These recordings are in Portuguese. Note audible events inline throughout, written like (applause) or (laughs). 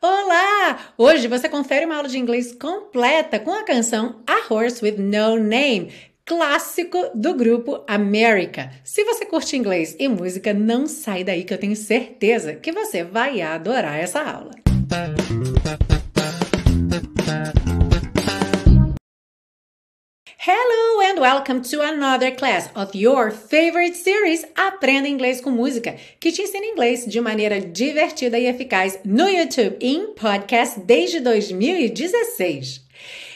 Olá! Hoje você confere uma aula de inglês completa com a canção A Horse with No Name, clássico do grupo America. Se você curte inglês e música, não sai daí que eu tenho certeza que você vai adorar essa aula. Hello and welcome to another class of your favorite series Aprenda Inglês com Música, que te ensina inglês de maneira divertida e eficaz no YouTube e em podcast desde 2016.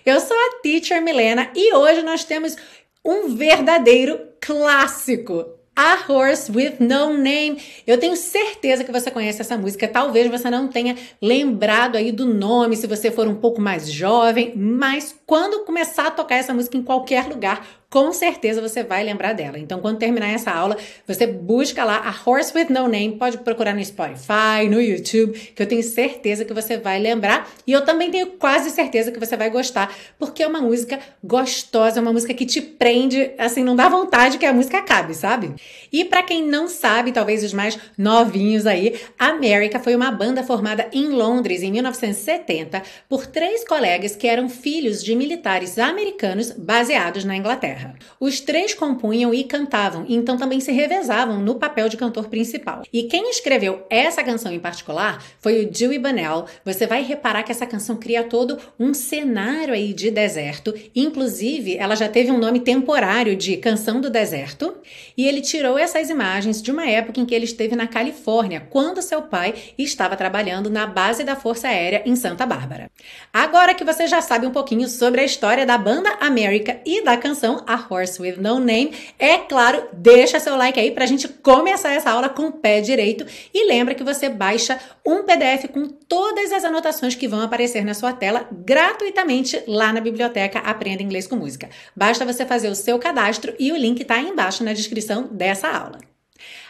Eu sou a Teacher Milena e hoje nós temos um verdadeiro clássico a Horse with No Name. Eu tenho certeza que você conhece essa música. Talvez você não tenha lembrado aí do nome se você for um pouco mais jovem, mas quando começar a tocar essa música em qualquer lugar, com certeza você vai lembrar dela. Então, quando terminar essa aula, você busca lá a Horse with No Name, pode procurar no Spotify, no YouTube, que eu tenho certeza que você vai lembrar. E eu também tenho quase certeza que você vai gostar, porque é uma música gostosa, é uma música que te prende, assim, não dá vontade que a música acabe, sabe? E para quem não sabe, talvez os mais novinhos aí, America foi uma banda formada em Londres em 1970 por três colegas que eram filhos de militares americanos baseados na Inglaterra. Os três compunham e cantavam, então também se revezavam no papel de cantor principal. E quem escreveu essa canção em particular foi o Dewey Bunnell. Você vai reparar que essa canção cria todo um cenário aí de deserto, inclusive ela já teve um nome temporário de Canção do Deserto, e ele tirou essas imagens de uma época em que ele esteve na Califórnia, quando seu pai estava trabalhando na base da Força Aérea em Santa Bárbara. Agora que você já sabe um pouquinho sobre a história da banda América e da canção a Horse with No Name. É claro, deixa seu like aí pra gente começar essa aula com o pé direito e lembra que você baixa um PDF com todas as anotações que vão aparecer na sua tela gratuitamente lá na biblioteca Aprenda Inglês com Música. Basta você fazer o seu cadastro e o link tá aí embaixo na descrição dessa aula.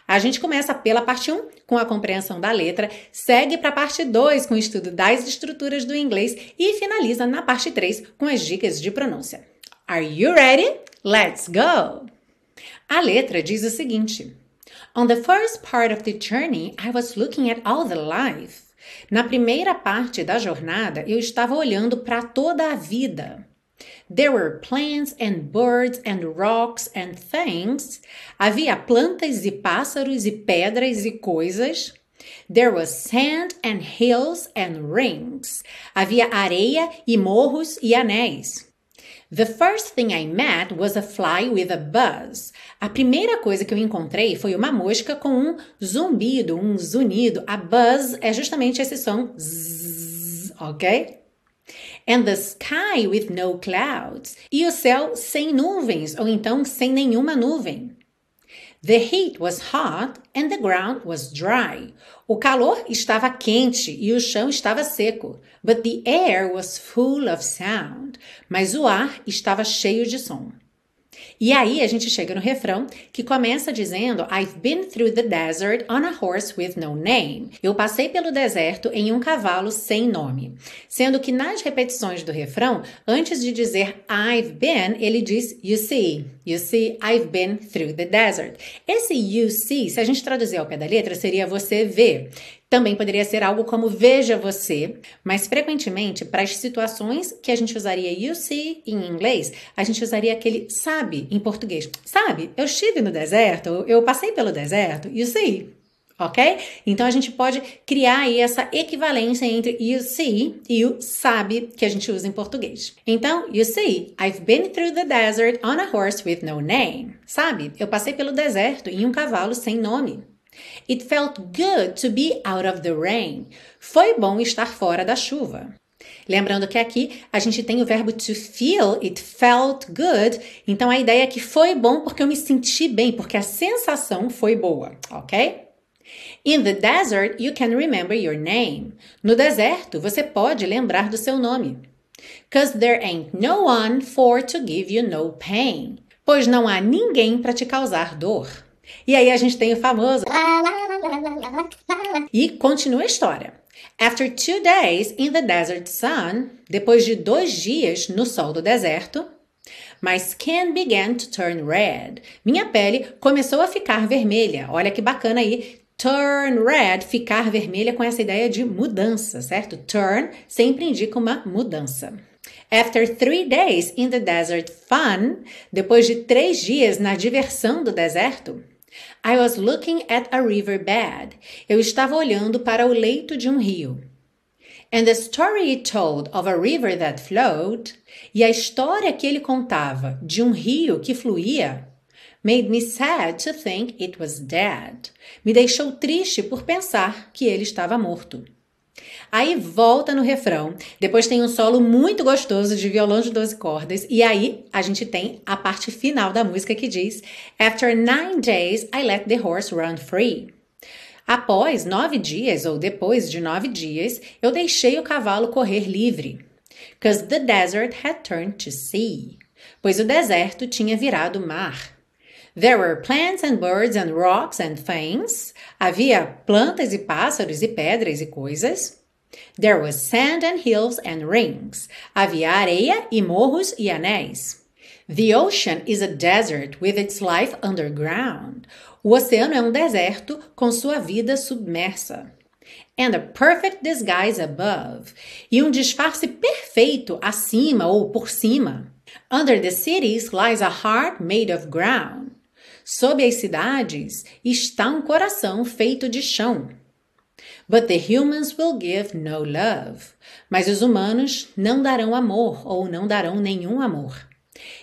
A gente começa pela parte 1, com a compreensão da letra, segue para a parte 2, com o estudo das estruturas do inglês e finaliza na parte 3 com as dicas de pronúncia. Are you ready? Let's go! A letra diz o seguinte: On the first part of the journey, I was looking at all the life. Na primeira parte da jornada, eu estava olhando para toda a vida. There were plants and birds and rocks and things. Havia plantas e pássaros e pedras e coisas. There was sand and hills and rings. Havia areia e morros e anéis. The first thing I met was a fly with a buzz. A primeira coisa que eu encontrei foi uma mosca com um zumbido, um zunido. A buzz é justamente esse som zzz, ok? And the sky with no clouds. E o céu sem nuvens, ou então sem nenhuma nuvem. The heat was hot and the ground was dry. O calor estava quente e o chão estava seco. But the air was full of sound. Mas o ar estava cheio de som. E aí a gente chega no refrão que começa dizendo I've been through the desert on a horse with no name. Eu passei pelo deserto em um cavalo sem nome. Sendo que nas repetições do refrão, antes de dizer I've been, ele diz you see. You see, I've been through the desert. Esse you see, se a gente traduzir ao pé da letra, seria você vê. Também poderia ser algo como veja você, mas frequentemente para as situações que a gente usaria you see em inglês, a gente usaria aquele sabe em português. Sabe, eu estive no deserto, eu passei pelo deserto, you see. Ok? Então a gente pode criar aí essa equivalência entre you see e o sabe que a gente usa em português. Então, you see, I've been through the desert on a horse with no name. Sabe, eu passei pelo deserto em um cavalo sem nome. It felt good to be out of the rain. Foi bom estar fora da chuva. Lembrando que aqui a gente tem o verbo to feel, it felt good. Então a ideia é que foi bom porque eu me senti bem, porque a sensação foi boa, ok? In the desert, you can remember your name. No deserto, você pode lembrar do seu nome. Cause there ain't no one for to give you no pain. Pois não há ninguém para te causar dor. E aí a gente tem o famoso. E continua a história. After two days in the desert sun, depois de dois dias no sol do deserto, my skin began to turn red. Minha pele começou a ficar vermelha. Olha que bacana aí. Turn red, ficar vermelha com essa ideia de mudança, certo? Turn sempre indica uma mudança. After three days in the desert fun, depois de três dias na diversão do deserto, I was looking at a river bed. Eu estava olhando para o leito de um rio. And the story he told of a river that flowed, e a história que ele contava de um rio que fluía, made me sad to think it was dead. Me deixou triste por pensar que ele estava morto. Aí volta no refrão. Depois tem um solo muito gostoso de violão de 12 cordas. E aí a gente tem a parte final da música que diz: After nine days, I let the horse run free. Após nove dias, ou depois de nove dias, eu deixei o cavalo correr livre. Because the desert had turned to sea. Pois o deserto tinha virado mar. There were plants and birds and rocks and things. Havia plantas e pássaros e pedras e coisas. There was sand and hills and rings. Havia areia e morros e anéis. The ocean is a desert with its life underground. O oceano é um deserto com sua vida submersa. And a perfect disguise above. E um disfarce perfeito acima ou por cima. Under the cities lies a heart made of ground. Sob as cidades está um coração feito de chão. But the humans will give no love. Mas os humanos não darão amor ou não darão nenhum amor.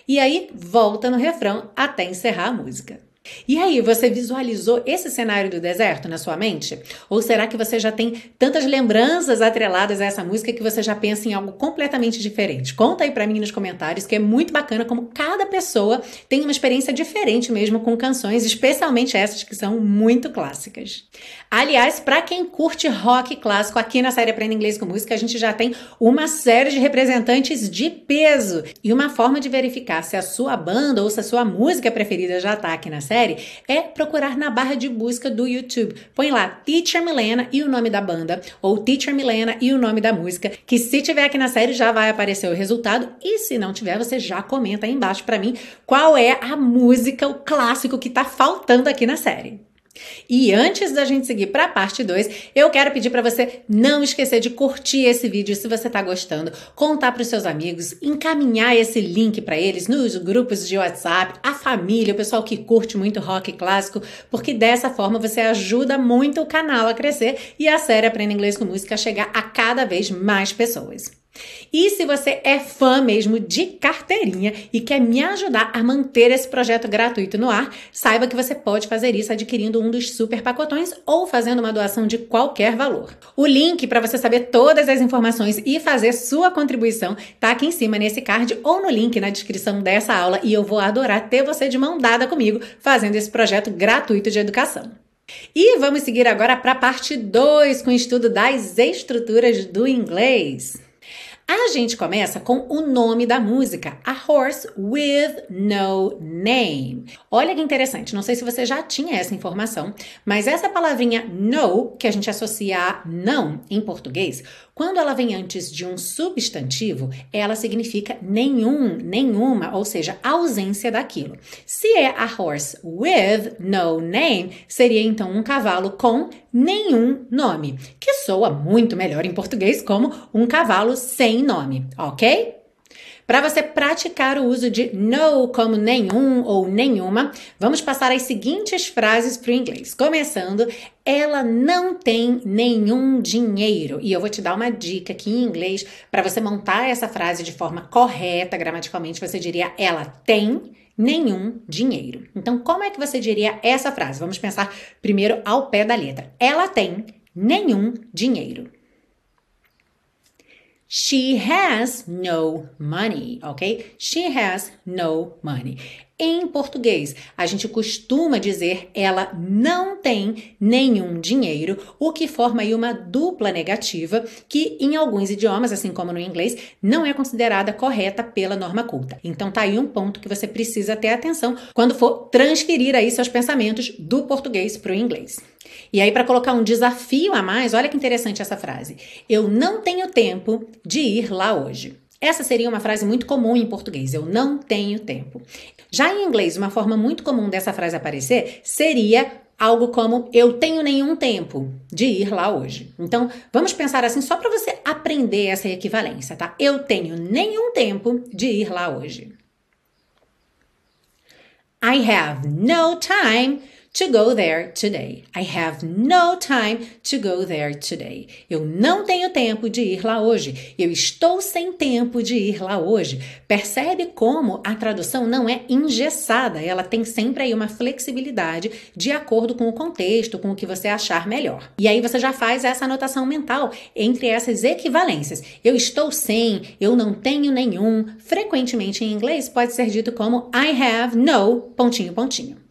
E aí volta no refrão até encerrar a música. E aí, você visualizou esse cenário do deserto na sua mente? Ou será que você já tem tantas lembranças atreladas a essa música que você já pensa em algo completamente diferente? Conta aí para mim nos comentários que é muito bacana como cada pessoa tem uma experiência diferente mesmo com canções, especialmente essas que são muito clássicas. Aliás, para quem curte rock clássico aqui na série Aprenda Inglês com Música, a gente já tem uma série de representantes de peso e uma forma de verificar se a sua banda ou se a sua música preferida já está aqui na série é procurar na barra de busca do YouTube. Põe lá Teacher Milena e o nome da banda, ou Teacher Milena e o nome da música, que se tiver aqui na série já vai aparecer o resultado, e se não tiver, você já comenta aí embaixo para mim qual é a música, o clássico que tá faltando aqui na série. E antes da gente seguir para a parte 2, eu quero pedir para você não esquecer de curtir esse vídeo se você está gostando, contar para os seus amigos, encaminhar esse link para eles nos grupos de WhatsApp, a família, o pessoal que curte muito rock clássico, porque dessa forma você ajuda muito o canal a crescer e a série Aprenda Inglês com Música a chegar a cada vez mais pessoas. E se você é fã mesmo de carteirinha e quer me ajudar a manter esse projeto gratuito no ar, saiba que você pode fazer isso adquirindo um dos super pacotões ou fazendo uma doação de qualquer valor. O link para você saber todas as informações e fazer sua contribuição está aqui em cima nesse card ou no link na descrição dessa aula e eu vou adorar ter você de mão dada comigo fazendo esse projeto gratuito de educação. E vamos seguir agora para a parte 2 com o estudo das estruturas do inglês. A gente começa com o nome da música, A Horse with No Name. Olha que interessante, não sei se você já tinha essa informação, mas essa palavrinha no, que a gente associa a não em português, quando ela vem antes de um substantivo, ela significa nenhum, nenhuma, ou seja, ausência daquilo. Se é a horse with no name, seria então um cavalo com nenhum nome, que soa muito melhor em português como um cavalo sem nome, ok? Para você praticar o uso de no como nenhum ou nenhuma, vamos passar as seguintes frases para o inglês. Começando, ela não tem nenhum dinheiro. E eu vou te dar uma dica aqui em inglês para você montar essa frase de forma correta, gramaticalmente, você diria ela tem nenhum dinheiro. Então, como é que você diria essa frase? Vamos pensar primeiro ao pé da letra. Ela tem nenhum dinheiro. She has no money, ok? She has no money. Em português, a gente costuma dizer ela não tem nenhum dinheiro, o que forma aí uma dupla negativa que em alguns idiomas, assim como no inglês, não é considerada correta pela norma culta. Então tá aí um ponto que você precisa ter atenção quando for transferir aí seus pensamentos do português para o inglês. E aí para colocar um desafio a mais, olha que interessante essa frase. Eu não tenho tempo de ir lá hoje. Essa seria uma frase muito comum em português. Eu não tenho tempo. Já em inglês, uma forma muito comum dessa frase aparecer seria algo como eu tenho nenhum tempo de ir lá hoje. Então, vamos pensar assim só para você aprender essa equivalência, tá? Eu tenho nenhum tempo de ir lá hoje. I have no time to go there today. I have no time to go there today. Eu não tenho tempo de ir lá hoje. Eu estou sem tempo de ir lá hoje. Percebe como a tradução não é engessada, ela tem sempre aí uma flexibilidade de acordo com o contexto, com o que você achar melhor. E aí você já faz essa anotação mental entre essas equivalências. Eu estou sem, eu não tenho nenhum. Frequentemente em inglês pode ser dito como I have no pontinho pontinho.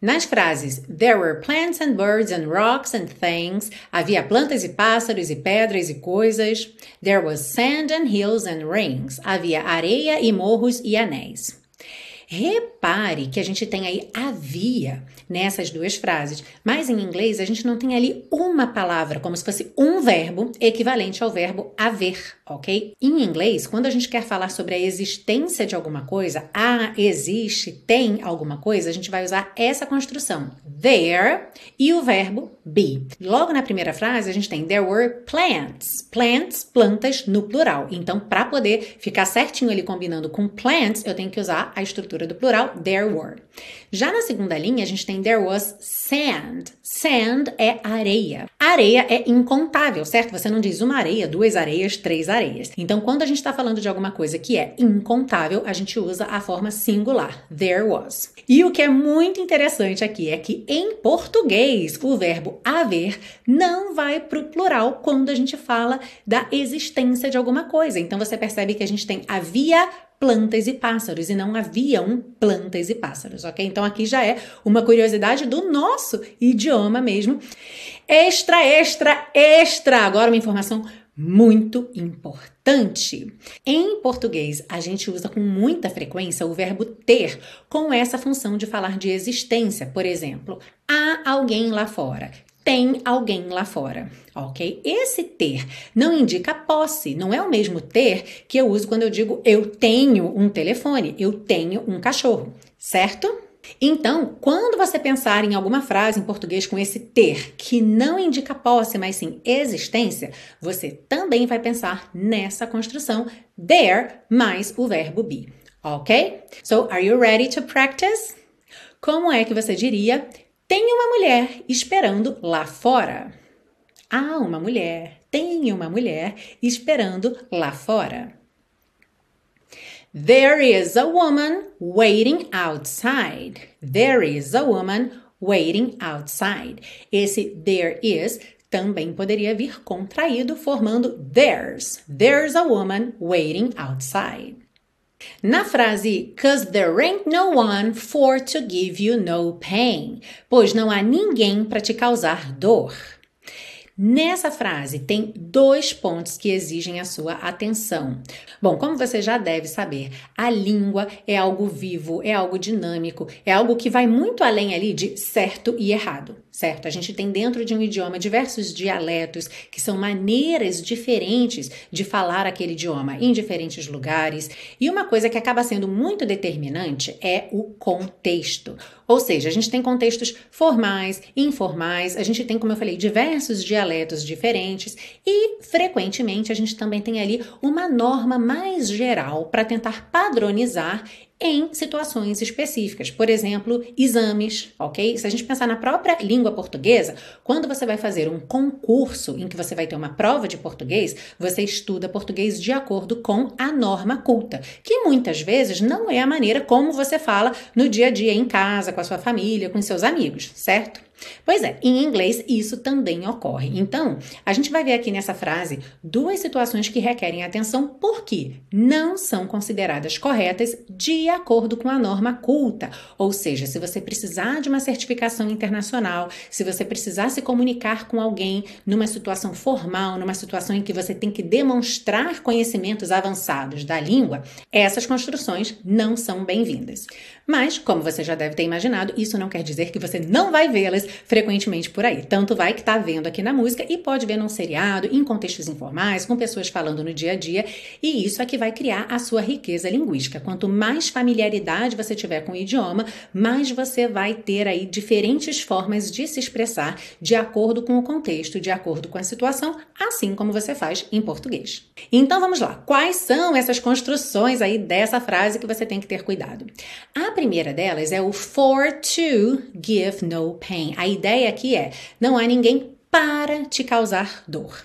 Nas frases There were plants and birds and rocks and things, havia plantas e pássaros e pedras e coisas. There was sand and hills and rings, havia areia e morros e anéis. Repare que a gente tem aí havia nessas duas frases, mas em inglês a gente não tem ali uma palavra, como se fosse um verbo equivalente ao verbo haver, ok? Em inglês, quando a gente quer falar sobre a existência de alguma coisa, ah, existe, tem alguma coisa, a gente vai usar essa construção, there e o verbo be. Logo na primeira frase, a gente tem there were plants, plants, plantas no plural. Então, para poder ficar certinho ali combinando com plants, eu tenho que usar a estrutura do plural there were. Já na segunda linha, a gente tem there was sand. Sand é areia. Areia é incontável, certo? Você não diz uma areia, duas areias, três areias. Então, quando a gente está falando de alguma coisa que é incontável, a gente usa a forma singular. There was. E o que é muito interessante aqui é que em português o verbo haver não vai para o plural quando a gente fala da existência de alguma coisa. Então você percebe que a gente tem havia plantas e pássaros e não haviam plantas e pássaros, ok? Então aqui já é uma curiosidade do nosso idioma mesmo. Extra, extra, extra! Agora uma informação muito importante. Em português, a gente usa com muita frequência o verbo ter com essa função de falar de existência. Por exemplo, há alguém lá fora tem alguém lá fora, ok? Esse ter não indica posse, não é o mesmo ter que eu uso quando eu digo eu tenho um telefone, eu tenho um cachorro, certo? Então, quando você pensar em alguma frase em português com esse ter, que não indica posse, mas sim existência, você também vai pensar nessa construção there mais o verbo be, ok? So, are you ready to practice? Como é que você diria tem uma mulher esperando lá fora. Há uma mulher, tem uma mulher esperando lá fora. There is a woman waiting outside. There is a woman waiting outside. Esse there is também poderia vir contraído, formando there's. There's a woman waiting outside. Na frase Cause there ain't no one for to give you no pain, pois não há ninguém para te causar dor. Nessa frase tem dois pontos que exigem a sua atenção. Bom, como você já deve saber, a língua é algo vivo, é algo dinâmico, é algo que vai muito além ali de certo e errado certo? A gente tem dentro de um idioma diversos dialetos que são maneiras diferentes de falar aquele idioma em diferentes lugares. E uma coisa que acaba sendo muito determinante é o contexto. Ou seja, a gente tem contextos formais, informais, a gente tem, como eu falei, diversos dialetos diferentes e frequentemente a gente também tem ali uma norma mais geral para tentar padronizar em situações específicas. Por exemplo, exames, ok? Se a gente pensar na própria língua portuguesa, quando você vai fazer um concurso em que você vai ter uma prova de português, você estuda português de acordo com a norma culta, que muitas vezes não é a maneira como você fala no dia a dia em casa, com a sua família, com seus amigos, certo? Pois é, em inglês isso também ocorre. Então, a gente vai ver aqui nessa frase duas situações que requerem atenção porque não são consideradas corretas de acordo com a norma culta. Ou seja, se você precisar de uma certificação internacional, se você precisar se comunicar com alguém numa situação formal, numa situação em que você tem que demonstrar conhecimentos avançados da língua, essas construções não são bem-vindas. Mas, como você já deve ter imaginado, isso não quer dizer que você não vai vê-las frequentemente por aí. Tanto vai que tá vendo aqui na música e pode ver num seriado, em contextos informais, com pessoas falando no dia a dia, e isso é que vai criar a sua riqueza linguística. Quanto mais familiaridade você tiver com o idioma, mais você vai ter aí diferentes formas de se expressar de acordo com o contexto, de acordo com a situação, assim como você faz em português. Então vamos lá. Quais são essas construções aí dessa frase que você tem que ter cuidado? A primeira delas é o for to give no pain. A ideia aqui é: não há ninguém para te causar dor.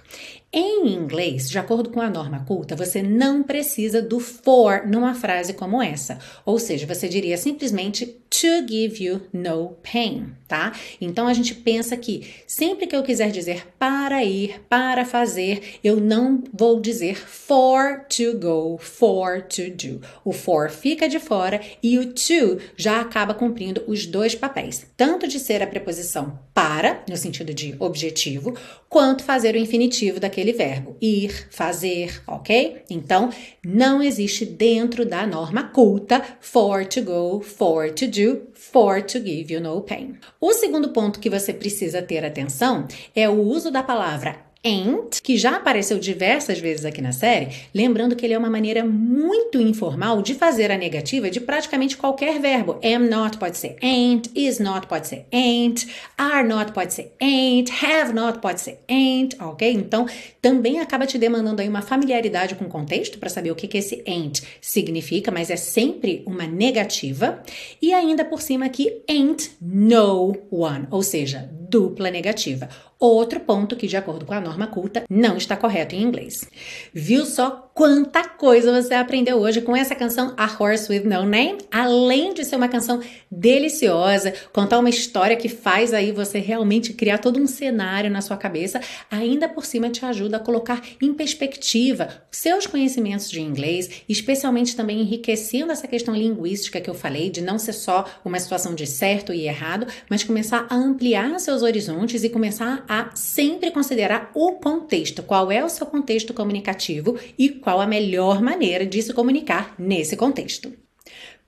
Em inglês, de acordo com a norma culta, você não precisa do for numa frase como essa. Ou seja, você diria simplesmente to give you no pain, tá? Então a gente pensa que sempre que eu quiser dizer para ir, para fazer, eu não vou dizer for to go, for to do. O for fica de fora e o to já acaba cumprindo os dois papéis, tanto de ser a preposição para, no sentido de objetivo, quanto fazer o infinitivo daquele verbo, ir, fazer, ok? Então, não existe dentro da norma culta for to go, for to do, for to give you no pain. O segundo ponto que você precisa ter atenção é o uso da palavra ain't, que já apareceu diversas vezes aqui na série, lembrando que ele é uma maneira muito informal de fazer a negativa de praticamente qualquer verbo. Am not pode ser ain't, is not pode ser ain't, are not pode ser ain't, have not pode ser ain't, ok? Então, também acaba te demandando aí uma familiaridade com o contexto para saber o que, que esse ain't significa, mas é sempre uma negativa. E ainda por cima aqui, ain't no one, ou seja, dupla negativa. Outro ponto que, de acordo com a norma culta, não está correto em inglês. Viu só quanta coisa você aprendeu hoje com essa canção A Horse with No Name? Além de ser uma canção deliciosa, contar uma história que faz aí você realmente criar todo um cenário na sua cabeça, ainda por cima te ajuda a colocar em perspectiva seus conhecimentos de inglês, especialmente também enriquecendo essa questão linguística que eu falei, de não ser só uma situação de certo e errado, mas começar a ampliar seus horizontes e começar a a sempre considerar o contexto, qual é o seu contexto comunicativo e qual a melhor maneira de se comunicar nesse contexto.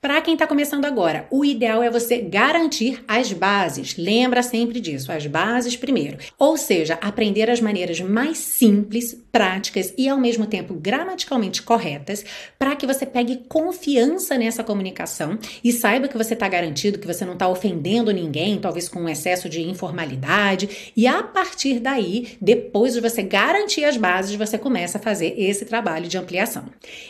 Para quem está começando agora, o ideal é você garantir as bases. Lembra sempre disso, as bases primeiro. Ou seja, aprender as maneiras mais simples, práticas e ao mesmo tempo gramaticalmente corretas, para que você pegue confiança nessa comunicação e saiba que você está garantido, que você não está ofendendo ninguém, talvez com um excesso de informalidade. E a partir daí, depois de você garantir as bases, você começa a fazer esse trabalho de ampliação.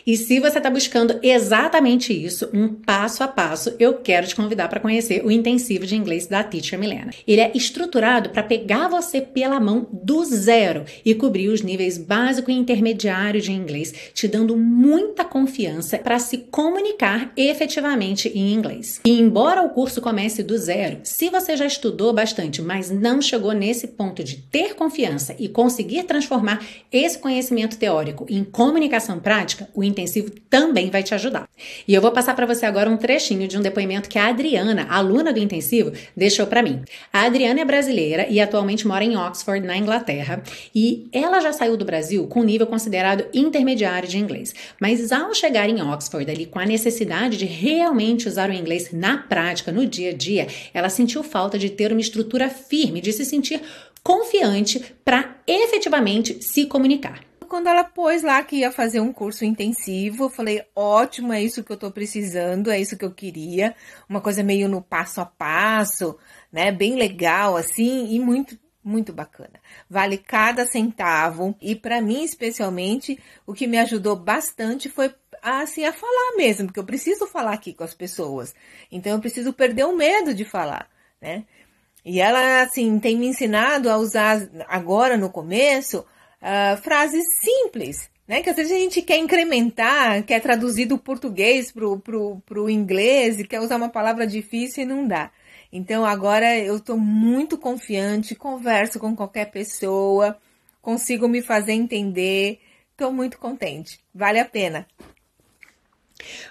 E se você está buscando exatamente isso, um passo a passo, eu quero te convidar para conhecer o intensivo de inglês da Teacher Milena. Ele é estruturado para pegar você pela mão do zero e cobrir os níveis básico e intermediário de inglês, te dando muita confiança para se comunicar efetivamente em inglês. E embora o curso comece do zero, se você já estudou bastante, mas não chegou nesse ponto de ter confiança e conseguir transformar esse conhecimento teórico em comunicação prática, o intensivo também vai te ajudar. E eu vou passar para você agora um trechinho de um depoimento que a Adriana, aluna do intensivo, deixou para mim. A Adriana é brasileira e atualmente mora em Oxford, na Inglaterra, e ela já saiu do Brasil com nível considerado intermediário de inglês. Mas ao chegar em Oxford ali com a necessidade de realmente usar o inglês na prática, no dia a dia, ela sentiu falta de ter uma estrutura firme, de se sentir confiante para efetivamente se comunicar. Quando ela pôs lá que ia fazer um curso intensivo, eu falei: ótimo, é isso que eu tô precisando, é isso que eu queria. Uma coisa meio no passo a passo, né? Bem legal, assim, e muito, muito bacana. Vale cada centavo. E para mim, especialmente, o que me ajudou bastante foi assim a falar mesmo, porque eu preciso falar aqui com as pessoas. Então eu preciso perder o medo de falar, né? E ela assim tem me ensinado a usar agora no começo uh, frases simples, né? Que às vezes a gente quer incrementar, quer traduzir do português pro, pro, pro inglês e quer usar uma palavra difícil e não dá. Então agora eu estou muito confiante, converso com qualquer pessoa, consigo me fazer entender, estou muito contente, vale a pena.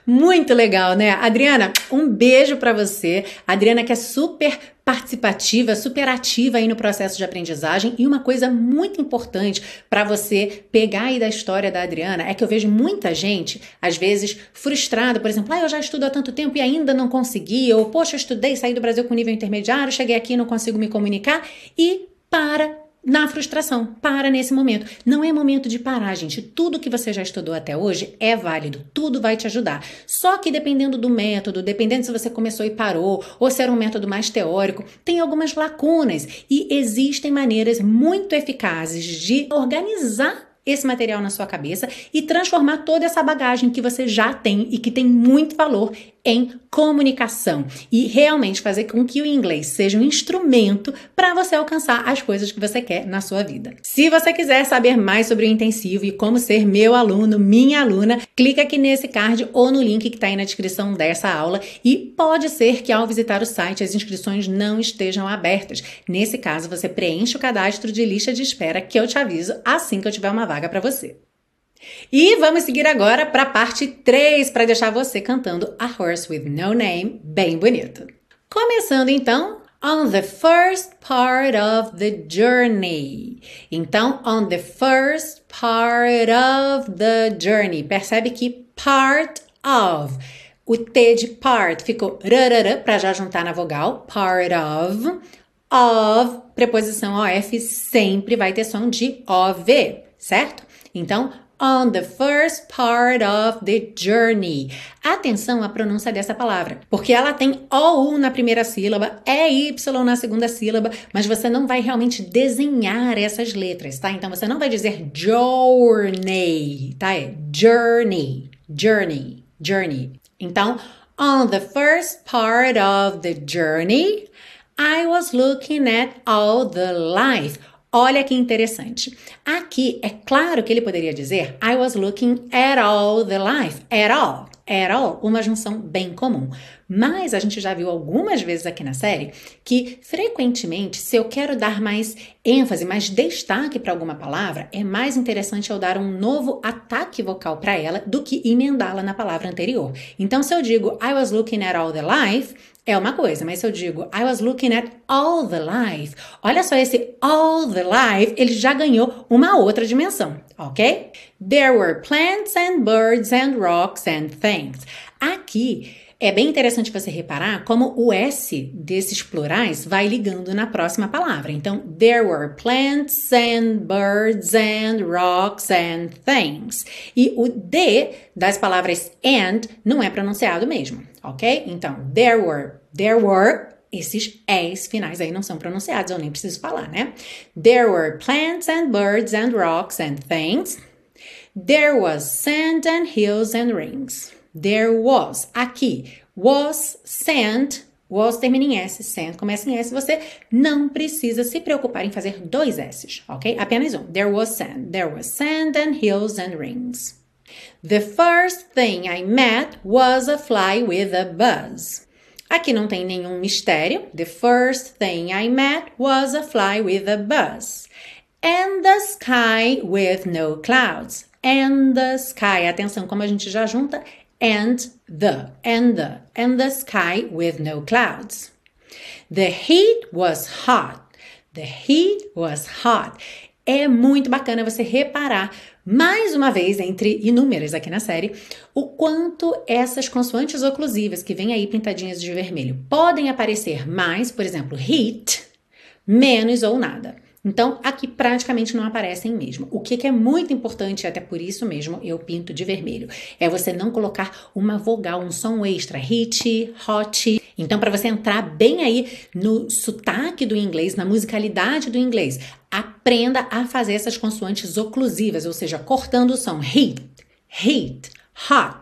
Muito legal, né? Adriana, um beijo para você. Adriana que é super participativa, super ativa aí no processo de aprendizagem. E uma coisa muito importante para você pegar aí da história da Adriana é que eu vejo muita gente, às vezes, frustrada, por exemplo, ah, eu já estudo há tanto tempo e ainda não consegui, ou poxa, eu estudei, saí do Brasil com nível intermediário, cheguei aqui e não consigo me comunicar, e para na frustração. Para nesse momento. Não é momento de parar, gente. Tudo que você já estudou até hoje é válido. Tudo vai te ajudar. Só que dependendo do método, dependendo se você começou e parou, ou se era um método mais teórico, tem algumas lacunas. E existem maneiras muito eficazes de organizar esse material na sua cabeça e transformar toda essa bagagem que você já tem e que tem muito valor em comunicação e realmente fazer com que o inglês seja um instrumento para você alcançar as coisas que você quer na sua vida. Se você quiser saber mais sobre o intensivo e como ser meu aluno, minha aluna, clica aqui nesse card ou no link que está aí na descrição dessa aula e pode ser que ao visitar o site as inscrições não estejam abertas. Nesse caso, você preenche o cadastro de lista de espera que eu te aviso assim que eu tiver uma vaga para você. E vamos seguir agora para a parte 3 para deixar você cantando A Horse with No Name bem bonito. Começando então on the first part of the journey. Então, on the first part of the journey. Percebe que part of. O T de part ficou rarara para já juntar na vogal. Part of. Of, preposição OF sempre vai ter som de OV, certo? Então, on the first part of the journey. Atenção à pronúncia dessa palavra, porque ela tem OU na primeira sílaba, EY na segunda sílaba, mas você não vai realmente desenhar essas letras, tá? Então você não vai dizer journey, tá? É journey, journey, journey. Então, on the first part of the journey, I was looking at all the life Olha que interessante. Aqui é claro que ele poderia dizer I was looking at all the life. At all. At all. Uma junção bem comum. Mas a gente já viu algumas vezes aqui na série que, frequentemente, se eu quero dar mais ênfase, mais destaque para alguma palavra, é mais interessante eu dar um novo ataque vocal para ela do que emendá-la na palavra anterior. Então, se eu digo I was looking at all the life, é uma coisa, mas se eu digo I was looking at all the life, olha só esse all the life, ele já ganhou uma outra dimensão, ok? There were plants and birds and rocks and things. Aqui é bem interessante você reparar como o S desses plurais vai ligando na próxima palavra. Então, there were plants and birds and rocks and things. E o D das palavras and não é pronunciado mesmo ok? Então, there were, there were, esses s finais aí não são pronunciados, eu nem preciso falar, né? There were plants and birds and rocks and things. There was sand and hills and rings. There was, aqui, was sand, was termina em S, sand começa em S, você não precisa se preocupar em fazer dois S's, ok? Apenas um. There was sand. There was sand and hills and rings. The first thing I met was a fly with a buzz. Aqui não tem nenhum mistério. The first thing I met was a fly with a buzz. And the sky with no clouds. And the sky. Atenção, como a gente já junta. And the, and the, and the sky with no clouds. The heat was hot. The heat was hot. É muito bacana você reparar mais uma vez, entre inúmeras aqui na série, o quanto essas consoantes oclusivas que vêm aí pintadinhas de vermelho podem aparecer mais, por exemplo, heat, menos ou nada. Então, aqui praticamente não aparecem mesmo. O que, que é muito importante, até por isso mesmo eu pinto de vermelho, é você não colocar uma vogal, um som extra, hit, hot. Então, para você entrar bem aí no sotaque do inglês, na musicalidade do inglês, aprenda a fazer essas consoantes oclusivas, ou seja, cortando o som. Heat, heat, hot,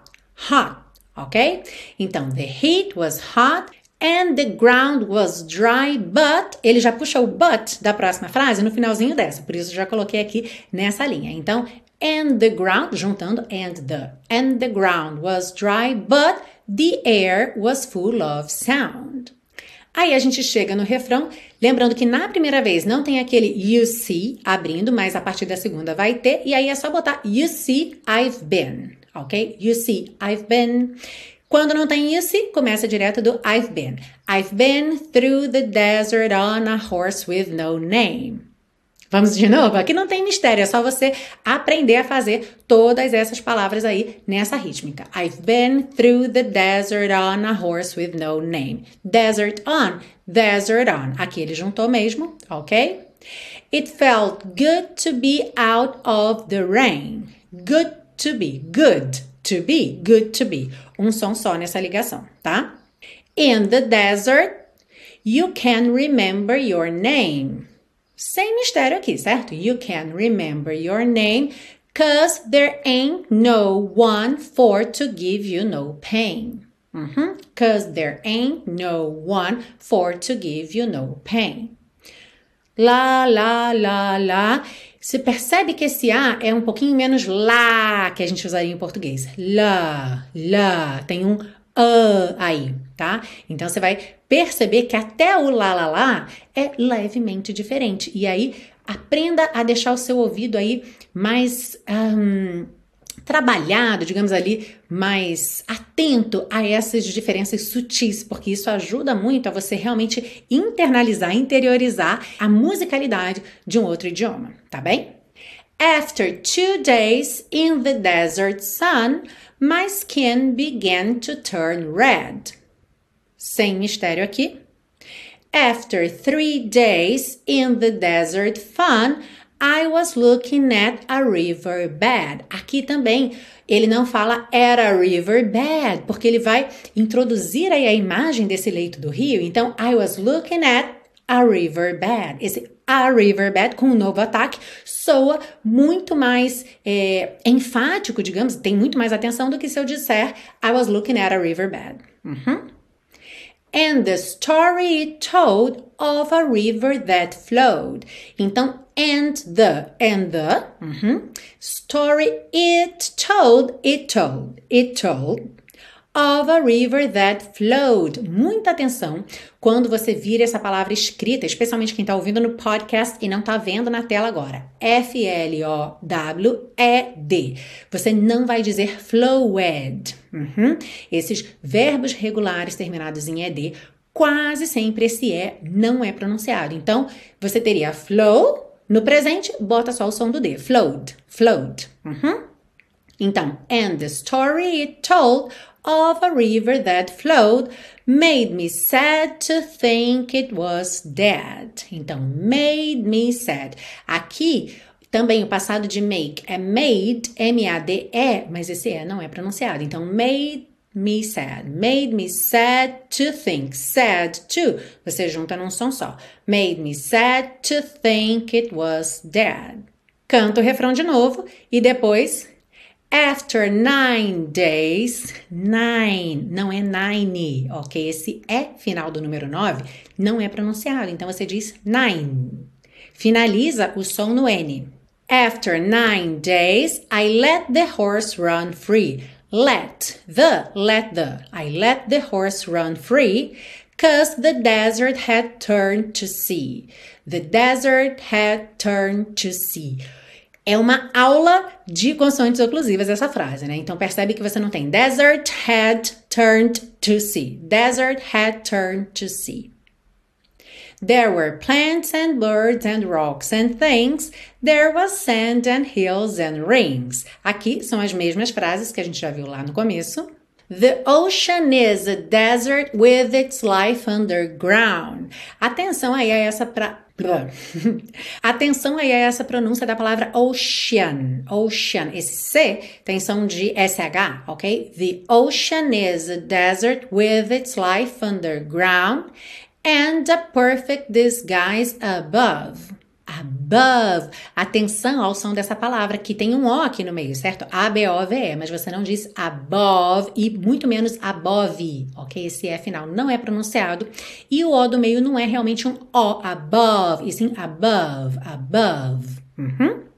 hot, ok? Então, the heat was hot And the ground was dry, but. Ele já puxa o but da próxima frase no finalzinho dessa, por isso já coloquei aqui nessa linha. Então, and the ground, juntando and the. And the ground was dry, but the air was full of sound. Aí a gente chega no refrão, lembrando que na primeira vez não tem aquele you see abrindo, mas a partir da segunda vai ter, e aí é só botar you see I've been, ok? You see, I've been. Quando não tem see, começa direto do I've been. I've been through the desert on a horse with no name. Vamos de novo? Aqui não tem mistério, é só você aprender a fazer todas essas palavras aí nessa rítmica. I've been through the desert on a horse with no name. Desert on, desert on. Aqui ele juntou mesmo, ok? It felt good to be out of the rain. Good to be, good to be, good to be. Um som só nessa ligação, tá? In the desert, you can remember your name. Sem mistério aqui, certo? You can remember your name cause there ain't no one for to give you no pain. Uhum. Cause there ain't no one for to give you no pain. Lá, lá, lá, lá. Você percebe que esse A é um pouquinho menos lá que a gente usaria em português. Lá, lá. Tem um A aí, tá? Então você vai perceber que até o lá, lá, lá é levemente diferente. E aí, aprenda a deixar o seu ouvido aí mais. Um, trabalhado, digamos ali, mais atento a essas diferenças sutis, porque isso ajuda muito a você realmente internalizar, interiorizar a musicalidade de um outro idioma, tá bem? After two days in the desert sun, my skin began to turn red. Sem mistério aqui. After three days in the desert fun, I was looking at a river bed. Aqui também ele não fala at a river bed, porque ele vai introduzir aí a imagem desse leito do rio. Então, I was looking at a river bed. Esse a river bed com um novo ataque soa muito mais é, enfático, digamos, tem muito mais atenção do que se eu disser I was looking at a river bed. Uhum. And the story it told of a river that flowed. Então, and the, and the, mm-hmm. story it told, it told, it told of a river that flowed. Muita atenção quando você vira essa palavra escrita, especialmente quem está ouvindo no podcast e não está vendo na tela agora. F-L-O-W-E-D. Você não vai dizer flowed. Uhum. Esses verbos regulares terminados em ed, quase sempre esse E não é pronunciado. Então, você teria flow, no presente, bota só o som do D. Flowed. Flowed. Uhum. Então, and the story it told of a river that flowed made me sad to think it was dead. Então, made me sad. Aqui, também o passado de make é made, M-A-D-E, mas esse E não é pronunciado. Então, made me sad. Made me sad to think. Sad to. Você junta num som só. Made me sad to think it was dead. Canta o refrão de novo e depois After nine days, nine, não é nine, ok? Esse é final do número nove não é pronunciado, então você diz nine. Finaliza o som no N. After nine days, I let the horse run free. Let the, let the, I let the horse run free because the desert had turned to sea. The desert had turned to sea. É uma aula de consoantes oclusivas essa frase, né? Então percebe que você não tem desert had turned to sea. Desert had turned to sea. There were plants and birds and rocks and things. There was sand and hills and rings. Aqui são as mesmas frases que a gente já viu lá no começo. The ocean is a desert with its life underground. Atenção aí a essa pra... (laughs) Atenção aí a essa pronúncia da palavra ocean. Ocean. Esse C tem som de SH, ok? The ocean is a desert with its life underground and a perfect disguise above. Above. Atenção ao som dessa palavra, que tem um O aqui no meio, certo? A-B-O-V-E, mas você não diz above e muito menos above, ok? Esse E final não é pronunciado. E o O do meio não é realmente um O, above, e sim above, above. Uhum.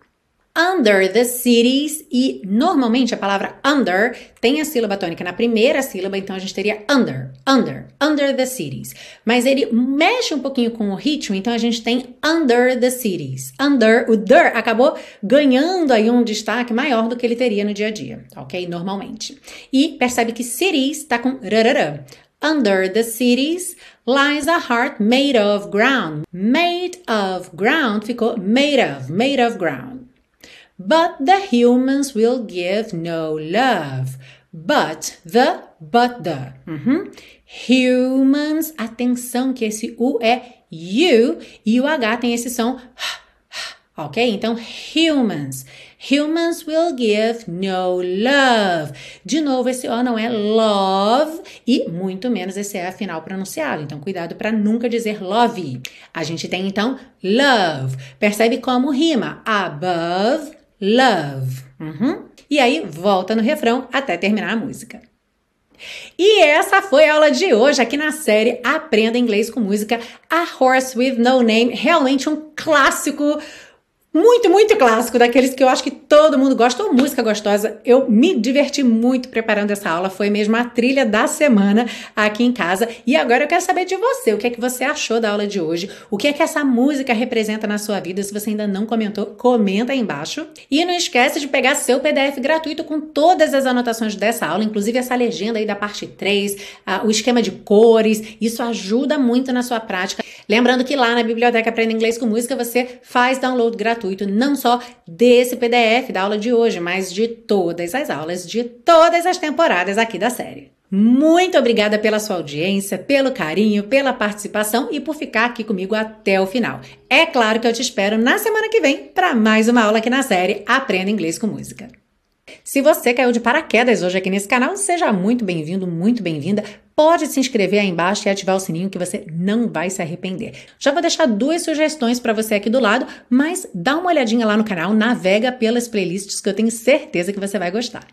Under the cities e normalmente a palavra under tem a sílaba tônica na primeira sílaba, então a gente teria under, under, under the cities. Mas ele mexe um pouquinho com o ritmo, então a gente tem under the cities. Under, o der acabou ganhando aí um destaque maior do que ele teria no dia a dia, ok? Normalmente. E percebe que cities está com rarará. Under the cities lies a heart made of ground. Made of ground ficou made of, made of ground. But the humans will give no love. But the, but the. Uhum. Humans, atenção que esse U é you e o H tem esse som. Ok? Então, humans. Humans will give no love. De novo, esse O não é love e muito menos esse E final pronunciado. Então, cuidado para nunca dizer love. A gente tem então love. Percebe como rima? Above love. Uhum. E aí, volta no refrão até terminar a música. E essa foi a aula de hoje aqui na série Aprenda Inglês com Música, A Horse with No Name, realmente um clássico muito, muito clássico, daqueles que eu acho que todo mundo gosta, ou música gostosa. Eu me diverti muito preparando essa aula, foi mesmo a trilha da semana aqui em casa. E agora eu quero saber de você, o que é que você achou da aula de hoje? O que é que essa música representa na sua vida? Se você ainda não comentou, comenta aí embaixo. E não esquece de pegar seu PDF gratuito com todas as anotações dessa aula, inclusive essa legenda aí da parte 3, o esquema de cores. Isso ajuda muito na sua prática. Lembrando que lá na Biblioteca Aprenda Inglês com Música você faz download gratuito gratuito não só desse PDF da aula de hoje, mas de todas as aulas de todas as temporadas aqui da série. Muito obrigada pela sua audiência, pelo carinho, pela participação e por ficar aqui comigo até o final. É claro que eu te espero na semana que vem para mais uma aula aqui na série Aprenda Inglês com Música. Se você caiu de paraquedas hoje aqui nesse canal, seja muito bem-vindo, muito bem-vinda. Pode se inscrever aí embaixo e ativar o sininho que você não vai se arrepender. Já vou deixar duas sugestões para você aqui do lado, mas dá uma olhadinha lá no canal, navega pelas playlists que eu tenho certeza que você vai gostar.